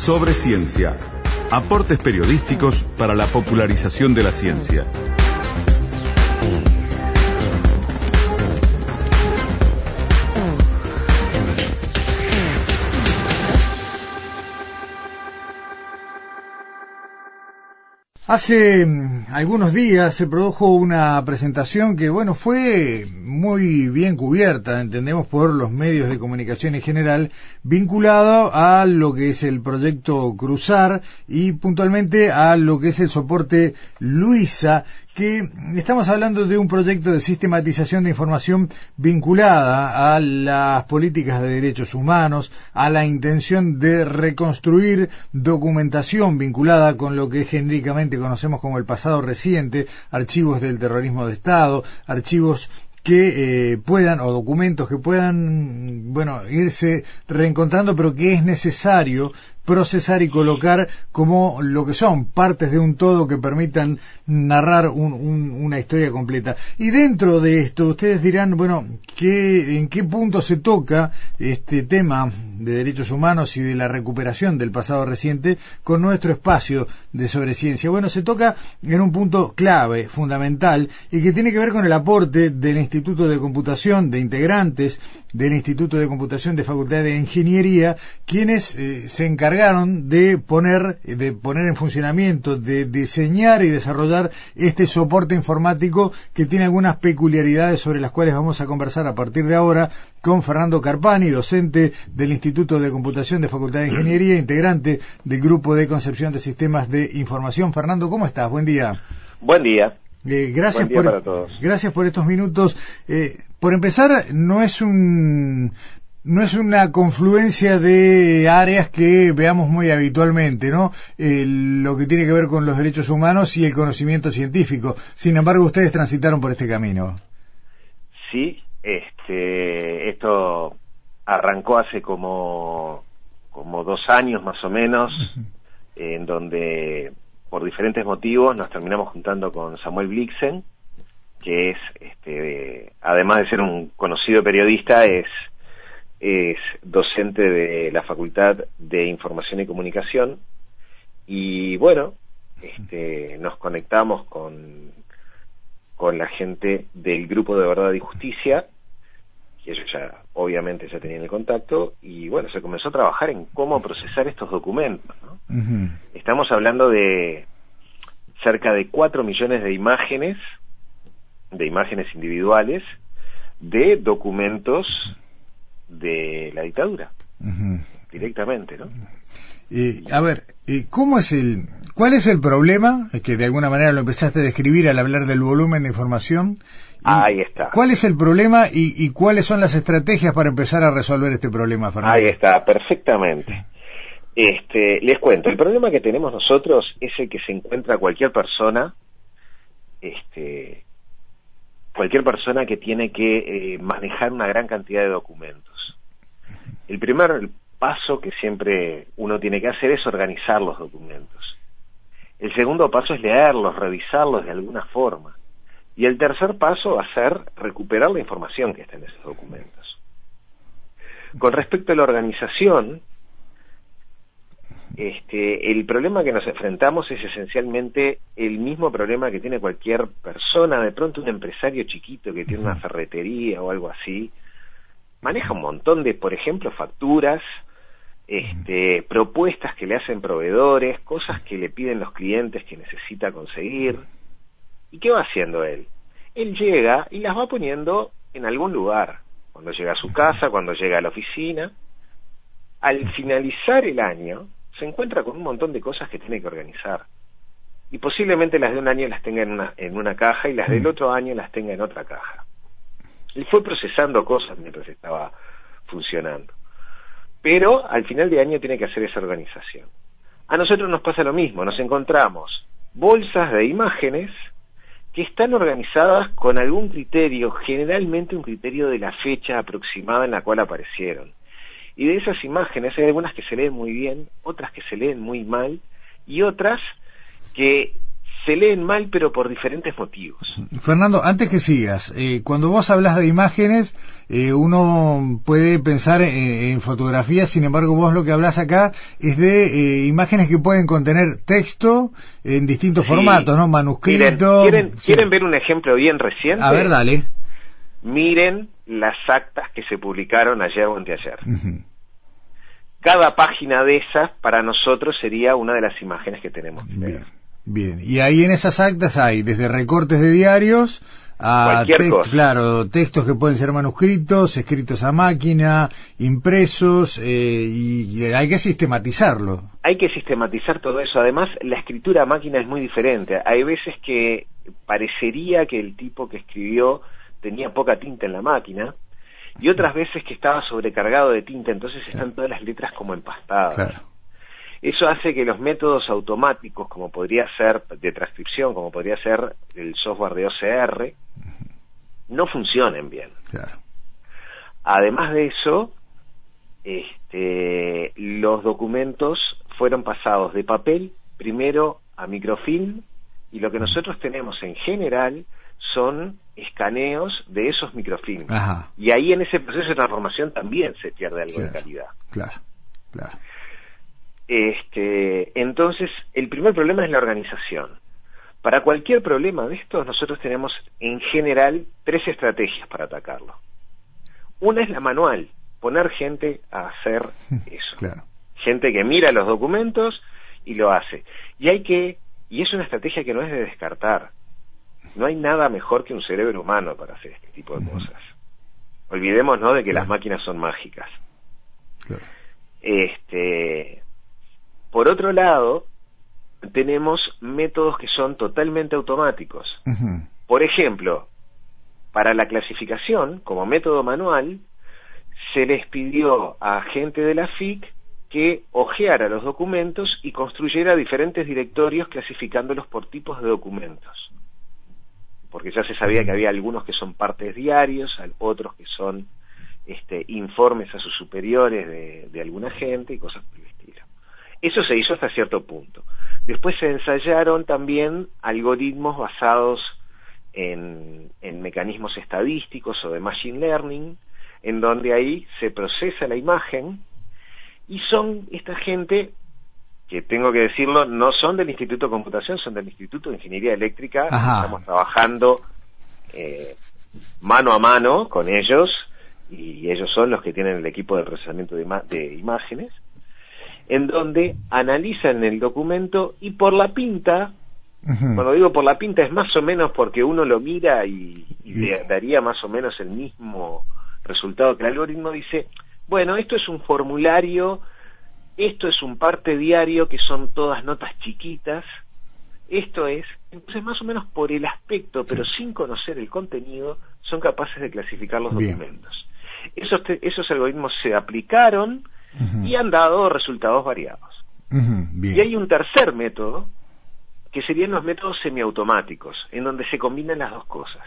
Sobre Ciencia. Aportes periodísticos para la popularización de la ciencia. Hace mm, algunos días se produjo una presentación que, bueno, fue muy bien cubierta, entendemos, por los medios de comunicación en general, vinculado a lo que es el proyecto Cruzar y puntualmente a lo que es el soporte Luisa, que estamos hablando de un proyecto de sistematización de información vinculada a las políticas de derechos humanos, a la intención de reconstruir documentación vinculada con lo que genéricamente conocemos como el pasado reciente, archivos del terrorismo de Estado, archivos que eh, puedan, o documentos que puedan, bueno, irse reencontrando, pero que es necesario procesar y colocar como lo que son partes de un todo que permitan narrar una historia completa. Y dentro de esto, ustedes dirán, bueno, ¿qué, ¿en qué punto se toca este tema de derechos humanos y de la recuperación del pasado reciente con nuestro espacio de sobreciencia? Bueno, se toca en un punto clave, fundamental, y que tiene que ver con el aporte del Instituto de Computación, de integrantes del Instituto de Computación de Facultad de Ingeniería, quienes eh, se encargaron de poner, de poner en funcionamiento, de diseñar y desarrollar este soporte informático que tiene algunas peculiaridades sobre las cuales vamos a conversar a partir de ahora con Fernando Carpani, docente del Instituto de Computación de Facultad de Ingeniería, integrante del Grupo de Concepción de Sistemas de Información. Fernando, ¿cómo estás? Buen día. Buen día. Eh, gracias, por, gracias por estos minutos. Eh, por empezar, no es un no es una confluencia de áreas que veamos muy habitualmente, ¿no? Eh, lo que tiene que ver con los derechos humanos y el conocimiento científico. Sin embargo, ustedes transitaron por este camino. Sí, este, esto arrancó hace como, como dos años más o menos, en donde por diferentes motivos nos terminamos juntando con Samuel Blixen, que es, este, además de ser un conocido periodista, es, es docente de la Facultad de Información y Comunicación. Y bueno, este, nos conectamos con, con la gente del Grupo de Verdad y Justicia, que ellos ya obviamente ya tenían el contacto, y bueno, se comenzó a trabajar en cómo procesar estos documentos. Estamos hablando de cerca de 4 millones de imágenes, de imágenes individuales, de documentos de la dictadura, directamente, ¿no? a ver, ¿cómo es el, cuál es el problema? Que de alguna manera lo empezaste a describir al hablar del volumen de información. Ahí está. ¿Cuál es el problema y, cuáles son las estrategias para empezar a resolver este problema, Fernando? Ahí está, perfectamente. Este, les cuento, el problema que tenemos nosotros es el que se encuentra cualquier persona, este, cualquier persona que tiene que eh, manejar una gran cantidad de documentos. El primer paso que siempre uno tiene que hacer es organizar los documentos. El segundo paso es leerlos, revisarlos de alguna forma. Y el tercer paso va a ser recuperar la información que está en esos documentos. Con respecto a la organización, este, el problema que nos enfrentamos es esencialmente el mismo problema que tiene cualquier persona, de pronto un empresario chiquito que tiene una ferretería o algo así, maneja un montón de, por ejemplo, facturas, este, propuestas que le hacen proveedores, cosas que le piden los clientes que necesita conseguir. ¿Y qué va haciendo él? Él llega y las va poniendo en algún lugar, cuando llega a su casa, cuando llega a la oficina. Al finalizar el año, se encuentra con un montón de cosas que tiene que organizar. Y posiblemente las de un año las tenga en una, en una caja y las del otro año las tenga en otra caja. Él fue procesando cosas mientras estaba funcionando pero al final de año tiene que hacer esa organización. A nosotros nos pasa lo mismo, nos encontramos bolsas de imágenes que están organizadas con algún criterio, generalmente un criterio de la fecha aproximada en la cual aparecieron. Y de esas imágenes hay algunas que se leen muy bien, otras que se leen muy mal y otras que se leen mal, pero por diferentes motivos. Fernando, antes que sigas, eh, cuando vos hablas de imágenes, eh, uno puede pensar en, fotografías, sin embargo, vos lo que hablas acá es de eh, imágenes que pueden contener texto en distintos formatos, ¿no? Manuscrito. ¿Quieren, ¿quieren, ver un ejemplo bien reciente? A ver, dale. Miren las actas que se publicaron ayer o anteayer. Cada página de esas para nosotros sería una de las imágenes que tenemos. Bien. Bien, y ahí en esas actas hay desde recortes de diarios a claro, textos que pueden ser manuscritos, escritos a máquina, impresos, eh, y, hay que sistematizarlo. Hay que sistematizar todo eso. Además, la escritura a máquina es muy diferente. Hay veces que parecería que el tipo que escribió tenía poca tinta en la máquina, y otras veces que estaba sobrecargado de tinta, entonces están todas las letras como empastadas. Claro. Eso hace que los métodos automáticos, como podría ser de transcripción, como podría ser el software de OCR, no funcionen bien. Además de eso, este, los documentos fueron pasados de papel primero a microfilm y lo que nosotros tenemos en general son escaneos de esos microfilms. Y ahí en ese proceso de transformación también se pierde algo de calidad. Claro, claro. Este, entonces, el primer problema es la organización. Para cualquier problema de estos, nosotros tenemos en general tres estrategias para atacarlo. Una es la manual, poner gente a hacer eso. Gente que mira los documentos y lo hace. Y hay que, y es una estrategia que no es de descartar. No hay nada mejor que un cerebro humano para hacer este tipo de cosas. Olvidemos, ¿no?, de que las máquinas son mágicas. Este, por otro lado, tenemos métodos que son totalmente automáticos. Por ejemplo, para la clasificación, como método manual, se les pidió a gente de la FIC que ojeara los documentos y construyera diferentes directorios clasificándolos por tipos de documentos. Porque ya se sabía que había algunos que son partes diarios, otros que son este, informes a sus superiores de, de alguna gente y cosas por el estilo. Eso se hizo hasta cierto punto. Después se ensayaron también algoritmos basados en, mecanismos estadísticos o de machine learning, en donde ahí se procesa la imagen y son esta gente que tengo que decirlo, no son del Instituto de Computación, son del Instituto de Ingeniería Eléctrica. Estamos trabajando eh, mano a mano con ellos y ellos son los que tienen el equipo de procesamiento de imágenes en donde analizan el documento y por la pinta, cuando digo por la pinta es más o menos porque uno lo mira y, le daría más o menos el mismo resultado que el algoritmo dice, bueno, esto es un formulario, esto es un parte diario que son todas notas chiquitas, esto es, entonces más o menos por el aspecto, pero sin conocer el contenido, son capaces de clasificar los documentos. Esos, esos algoritmos se aplicaron y han dado resultados variados. Y hay un tercer método, que serían los métodos semiautomáticos, en donde se combinan las dos cosas.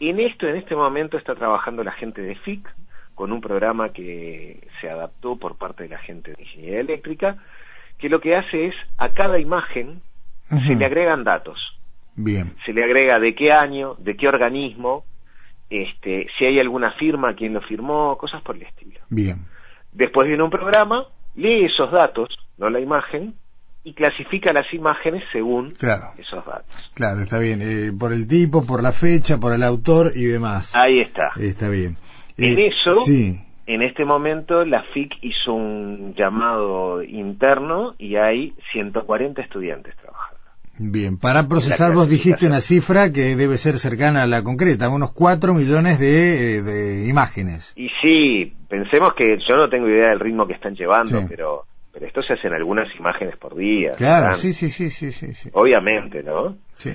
En esto, en este momento, está trabajando la gente de FIC, con un programa que se adaptó por parte de la gente de ingeniería eléctrica, que lo que hace es a cada imagen se le agregan datos. Bien. Se le agrega de qué año, de qué organismo, este, si hay alguna firma, quién lo firmó, cosas por el estilo. Bien. Después viene un programa, lee esos datos, no la imagen, y clasifica las imágenes según esos datos. Claro, está bien. Eh, por el tipo, por la fecha, por el autor y demás. Ahí está. Está bien. en eh, eso, sí. en este momento, la FIC hizo un llamado interno y hay 140 estudiantes. Bien, para procesar vos dijiste una cifra que debe ser cercana a la concreta, unos 4 millones de, de imágenes. Y sí, pensemos que yo no tengo idea del ritmo que están llevando, pero pero esto se hacen algunas imágenes por día. Claro, sí, sí, sí, sí, sí, Obviamente, ¿no? Sí.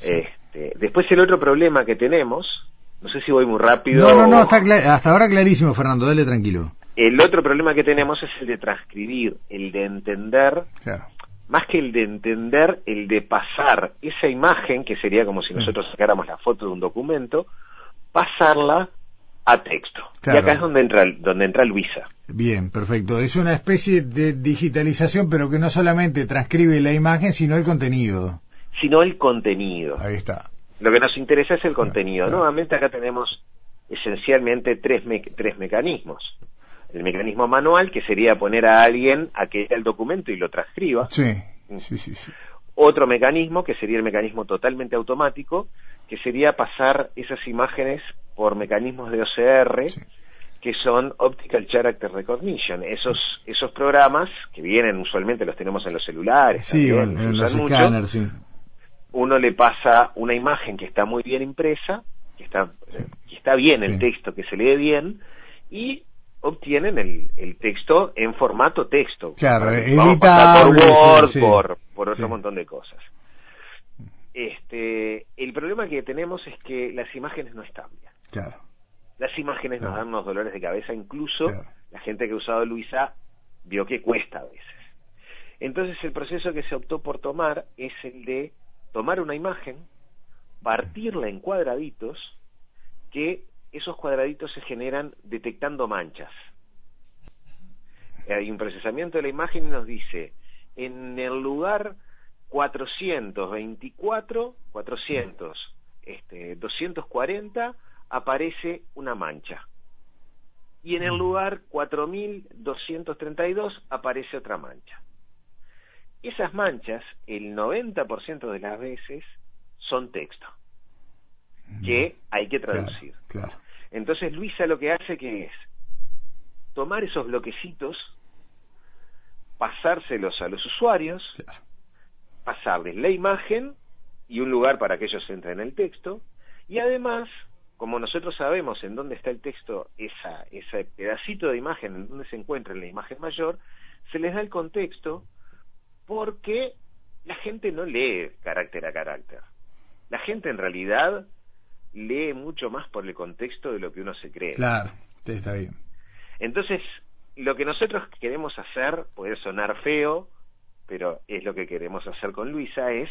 Este, después el otro problema que tenemos, no sé si voy muy rápido. No, no, no, está hasta ahora clarísimo, Fernando, dale tranquilo. El otro problema que tenemos es el de transcribir, el de entender claro más que el de entender, el de pasar esa imagen, que sería como si nosotros sacáramos la foto de un documento, pasarla a texto. Y acá es donde entra, donde entra Luisa. Bien, perfecto. Es una especie de digitalización, pero que no solamente transcribe la imagen, sino el contenido. sino el contenido. Ahí está. Lo que nos interesa es el contenido. claro. Nuevamente acá tenemos esencialmente tres, me- tres mecanismos. El mecanismo manual, que sería poner a alguien a que lea el documento y lo transcriba. Sí, sí, sí. sí. Otro mecanismo, que sería el mecanismo totalmente automático, que sería pasar esas imágenes por mecanismos de OCR, Sí. que son Optical Character Recognition. Esos, esos programas, que vienen usualmente, los tenemos en los celulares, Sí, también, en, los escáneres, sí. uno le pasa una imagen que está muy bien impresa, que está, que está bien el texto, que se lee bien, y obtienen el, el texto en formato texto. Claro, Vamos a pasar por Word, sí, sí. por, por otro Sí. montón de cosas. Este, el problema que tenemos es que las imágenes no están bien. Claro. Las imágenes nos dan unos dolores de cabeza, incluso Claro. la gente que ha usado Luisa vio que cuesta a veces. Entonces el proceso que se optó por tomar es el de tomar una imagen, partirla en cuadraditos, que esos cuadraditos se generan detectando manchas. Hay un procesamiento de la imagen y nos dice, en el lugar 424, 400, este, 240, aparece una mancha. Y en el lugar 4232 aparece otra mancha. Esas manchas, el 90% de las veces, son texto, que hay que traducir. Claro, claro. Entonces Luisa lo que hace que es tomar esos bloquecitos, pasárselos a los usuarios, claro. pasarles la imagen y un lugar para que ellos entren en el texto, y además, como nosotros sabemos en dónde está el texto, esa, ese pedacito de imagen en donde se encuentra en la imagen mayor, se les da el contexto porque la gente no lee carácter a carácter. La gente en realidad lee mucho más por el contexto de lo que uno se cree. Claro, está bien. Entonces, lo que nosotros queremos hacer, puede sonar feo, pero es lo que queremos hacer con Luisa, es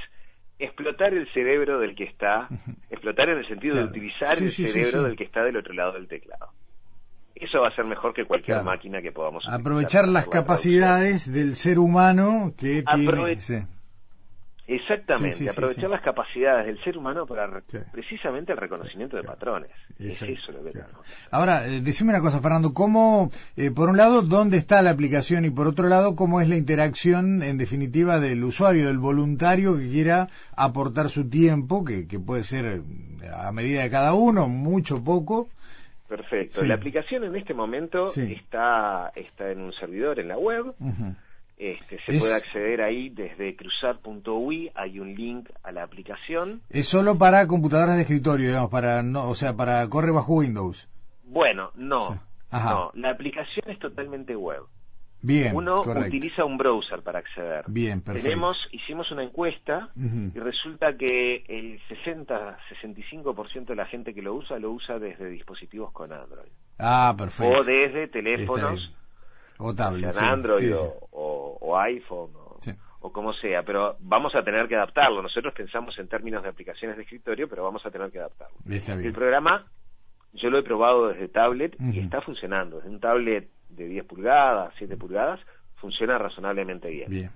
explotar el cerebro del que está, explotar en el sentido Claro. de utilizar Sí, el sí, cerebro sí. del que está del otro lado del teclado. Eso va a ser mejor que cualquier Claro. máquina que podamos utilizar Aprovechar las la capacidades del ser humano que Aprove- tiene. Exactamente, Sí, aprovechar sí. las capacidades del ser humano para precisamente el reconocimiento de patrones. Es eso lo que tenemos. Ahora, eh, decime una cosa, Fernando, ¿cómo, eh, por un lado, dónde está la aplicación y por otro lado, cómo es la interacción, en definitiva, del usuario, del voluntario que quiera aportar su tiempo, que, que puede ser eh, a medida de cada uno, mucho, poco? Perfecto. La aplicación en este momento está, está en un servidor en la web. Este, se Es- puede acceder ahí desde cruzar.ui, hay un link a la aplicación. Es solo para computadoras de escritorio, digamos, para no, o sea, para corre bajo Windows. Bueno, no, Sí. No, la aplicación es totalmente web. Bien, Uno correcto. utiliza un browser para acceder. Bien, perfecto. Tenemos, hicimos una encuesta y resulta que el 60-65% de la gente que lo usa lo usa desde dispositivos con Android Ah, perfecto. o desde teléfonos. O tablet, sí, Android sí, o, sí. o- o iPhone o, o como sea, pero vamos a tener que adaptarlo. Nosotros pensamos en términos de aplicaciones de escritorio, pero vamos a tener que adaptarlo. El programa yo lo he probado desde tablet y está funcionando. Desde un tablet de 10 pulgadas, 7 pulgadas, funciona razonablemente bien. Bien.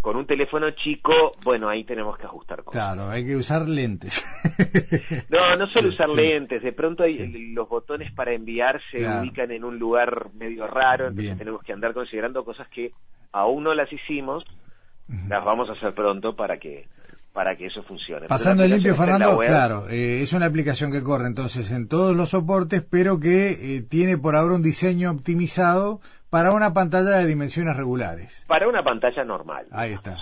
Con un teléfono chico, bueno, ahí tenemos que ajustar cosas. Claro, hay que usar lentes. No, no solo usar sí. lentes, de pronto hay- Sí. los botones para enviar se Claro. ubican en un lugar medio raro, entonces Bien. tenemos que andar considerando cosas que aún no las hicimos, las vamos a hacer pronto para que para que eso funcione. Pasando el limpio, Fernando, web. claro, eh, es una aplicación que corre entonces en todos los soportes, pero que eh, tiene por ahora un diseño optimizado para una pantalla de dimensiones regulares. Para una pantalla normal. Ahí está.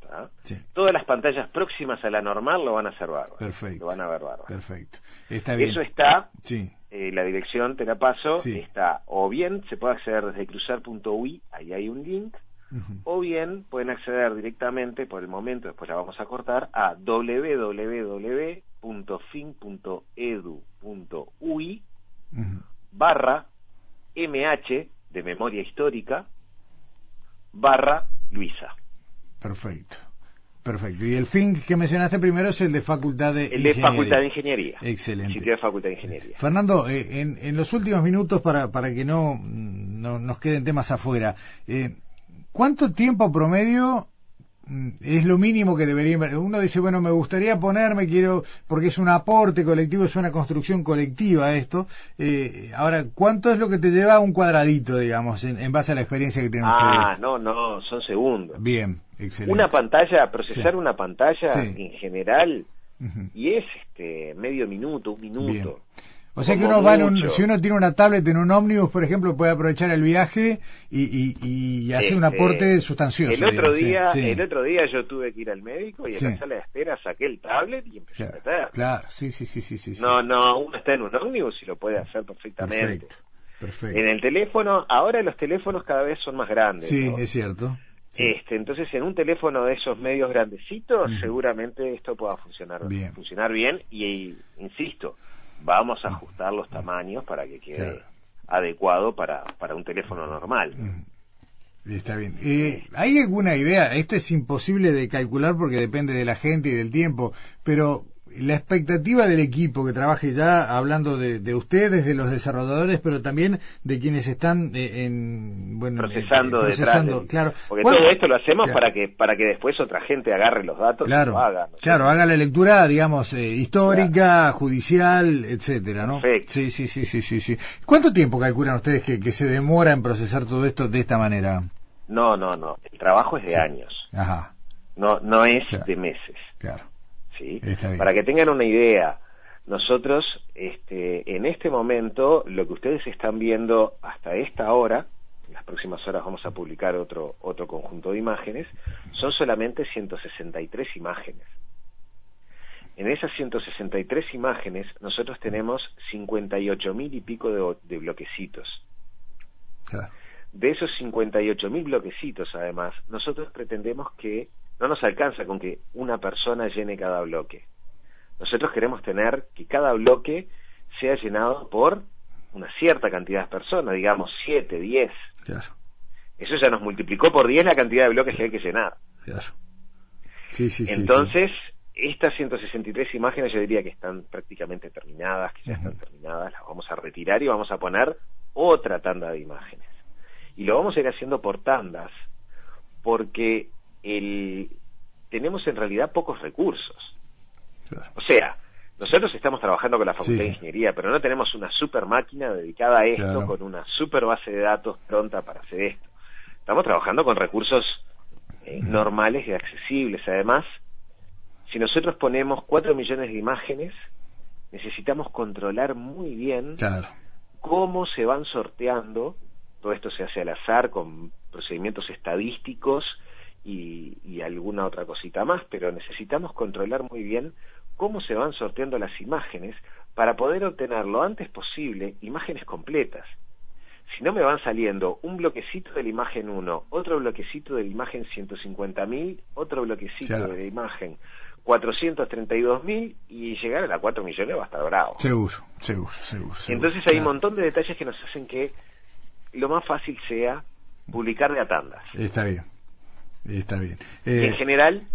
¿tá? Sí, Todas las pantallas próximas a la normal lo van a hacer bárbaro. Perfecto. Lo van a ver bárbaro. perfecto. Está bien. Eso está, Sí, eh, la dirección te la paso, Sí. está o bien se puede acceder desde cruzar.ui, ahí hay un link, O bien pueden acceder directamente por el momento, después la vamos a cortar, a www.fin.edu.ui barra mh de memoria histórica barra Luisa. perfecto. Perfecto. Y el fin que mencionaste primero es el de Facultad de El de Ingeniería. Facultad de Ingeniería. Excelente. Sitio de Facultad de Ingeniería. Fernando, eh, en, en los últimos minutos, para, para que no, mm, no nos queden temas afuera, eh, ¿cuánto tiempo promedio mm, es lo mínimo que debería uno dice bueno me gustaría ponerme quiero porque es un aporte colectivo es una construcción colectiva esto. Eh, ahora cuánto es lo que te lleva un cuadradito digamos en, base a la experiencia que tienen ah no no son segundos. Bien excelente. Una pantalla procesar una pantalla en general y es este medio minuto un minuto o sea que uno va si uno tiene una tablet en un ómnibus, por ejemplo, puede aprovechar el viaje y, y, hacer un este, aporte sustancioso. El otro día, el otro día yo tuve que ir al médico y en la sala de espera saqué el tablet y empecé a meter. Claro, sí, sí, sí, sí, sí. No, no, uno está en un ómnibus y lo puede hacer perfectamente. Perfecto, En el teléfono, ahora los teléfonos cada vez son más grandes. Sí, es cierto. Este, entonces, en un teléfono de esos medios grandecitos, seguramente esto pueda funcionar bien. funcionar bien. Y, insisto, vamos a ajustar los tamaños para que quede adecuado para, para un teléfono normal. Está bien. Eh, ¿Hay alguna idea? Esto es imposible de calcular porque depende de la gente y del tiempo, pero la expectativa del equipo que trabaje ya, hablando de, ustedes, de los desarrolladores, pero también de quienes están eh, en, bueno, procesando, eh, procesando claro. Porque todo esto lo hacemos para que para que después otra gente agarre los datos claro, y lo haga. Claro, haga la lectura, digamos, eh, histórica, judicial, etcétera, ¿no? Perfecto. Sí, sí, sí, sí, sí, sí. ¿Cuánto tiempo calculan ustedes que, que se demora en procesar todo esto de esta manera? No, no, no. El trabajo es de años. Ajá. No, no es de meses. Claro. Para que tengan una idea, nosotros este, en este momento lo que ustedes están viendo hasta esta hora, en las próximas horas vamos a publicar otro, otro conjunto de imágenes, son solamente 163 imágenes. En esas 163 imágenes nosotros tenemos 58 mil y pico de, bloquecitos. De esos 58 mil bloquecitos, además, nosotros pretendemos que no nos alcanza con que una persona llene cada bloque. Nosotros queremos tener que cada bloque sea llenado por una cierta cantidad de personas, digamos 7, 10. Claro. Eso ya nos multiplicó por 10 la cantidad de bloques que hay que llenar. Claro. Sí, sí, Entonces, estas 163 imágenes yo diría que están prácticamente terminadas, que ya están terminadas, las vamos a retirar y vamos a poner otra tanda de imágenes. Y lo vamos a ir haciendo por tandas, porque el, tenemos en realidad pocos recursos. O sea, nosotros estamos trabajando con la Facultad de Ingeniería, pero no tenemos una super máquina dedicada a esto, con una super base de datos pronta para hacer esto. Estamos trabajando con recursos eh, normales y accesibles. Además, si nosotros ponemos 4 millones de imágenes, necesitamos controlar muy bien cómo se van sorteando. Todo esto se hace al azar con procedimientos estadísticos y, alguna otra cosita más, pero necesitamos controlar muy bien cómo se van sorteando las imágenes para poder obtener lo antes posible imágenes completas. Si no me van saliendo un bloquecito de la imagen 1, otro bloquecito de la imagen 150.000, otro bloquecito de la imagen 432.000 y llegar a la 4 millones va a estar bravo. Seguro, seguro, seguro. Entonces hay un montón de detalles que nos hacen que lo más fácil sea publicar de a tandas. Está bien. Está bien. en eh, general,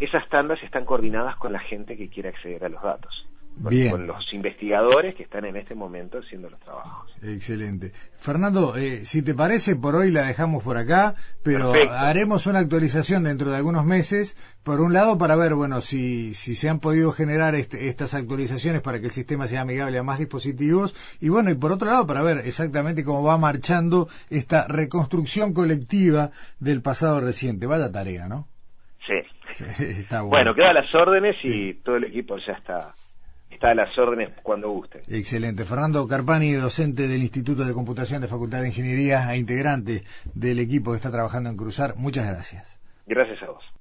esas tandas están coordinadas con la gente que quiere acceder a los datos con, los investigadores que están en este momento haciendo los trabajos. Excelente. Fernando, eh, si te parece, por hoy la dejamos por acá, pero haremos una actualización dentro de algunos meses, por un lado para ver, bueno, si, si se han podido generar este, estas actualizaciones para que el sistema sea amigable a más dispositivos, y bueno, y por otro lado para ver exactamente cómo va marchando esta reconstrucción colectiva del pasado reciente. Vaya tarea, ¿no? Sí. está bueno. bueno, quedan las órdenes y todo el equipo ya está está a las órdenes cuando guste. Excelente. Fernando Carpani, docente del Instituto de Computación de Facultad de Ingeniería e integrante del equipo que está trabajando en Cruzar, muchas gracias. Gracias a vos.